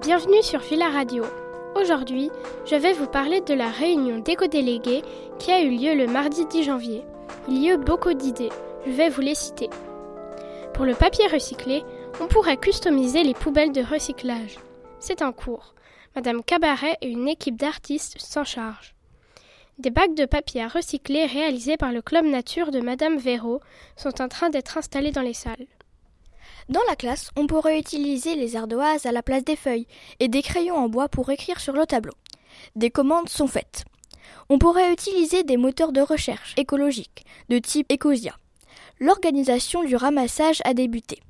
Bienvenue sur Villa Radio. Aujourd'hui, je vais vous parler de la réunion d'éco-délégués qui a eu lieu le mardi 10 janvier. Il y a eu beaucoup d'idées, je vais vous les citer. Pour le papier recyclé, on pourrait customiser les poubelles de recyclage. C'est en cours. Madame Cabaret et une équipe d'artistes s'en chargent. Des bacs de papier à recycler réalisés par le Club Nature de Madame Véraud sont en train d'être installés dans les salles. Dans la classe, on pourrait utiliser les ardoises à la place des feuilles et des crayons en bois pour écrire sur le tableau. Des commandes sont faites. On pourrait utiliser des moteurs de recherche écologiques de type Ecosia. L'organisation du ramassage a débuté.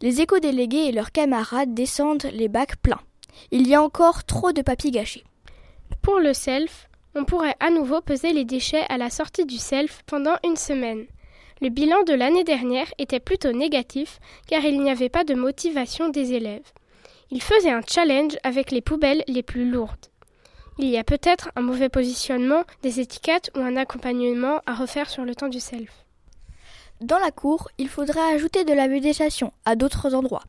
Les éco-délégués et leurs camarades descendent les bacs pleins. Il y a encore trop de papier gâché. Pour le self, on pourrait à nouveau peser les déchets à la sortie du self pendant une semaine. Le bilan de l'année dernière était plutôt négatif car il n'y avait pas de motivation des élèves. Ils faisaient un challenge avec les poubelles les plus lourdes. Il y a peut-être un mauvais positionnement des étiquettes ou un accompagnement à refaire sur le temps du self. Dans la cour, il faudrait ajouter de la végétation à d'autres endroits.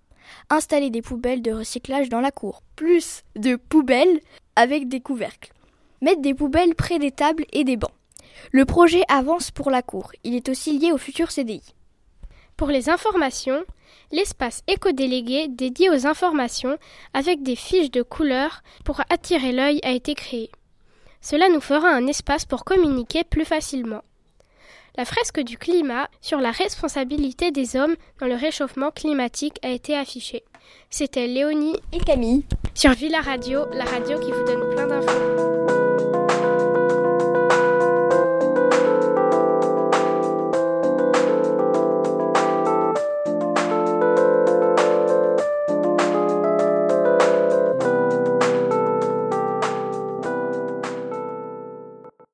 Installer des poubelles de recyclage dans la cour. Plus de poubelles avec des couvercles. Mettre des poubelles près des tables et des bancs. Le projet avance pour la cour. Il est aussi lié au futur CDI. Pour les informations, l'espace éco-délégué dédié aux informations avec des fiches de couleurs pour attirer l'œil a été créé. Cela nous fera un espace pour communiquer plus facilement. La fresque du climat sur la responsabilité des hommes dans le réchauffement climatique a été affichée. C'était Léonie et Camille sur Villa Radio, la radio qui vous donne plein d'infos.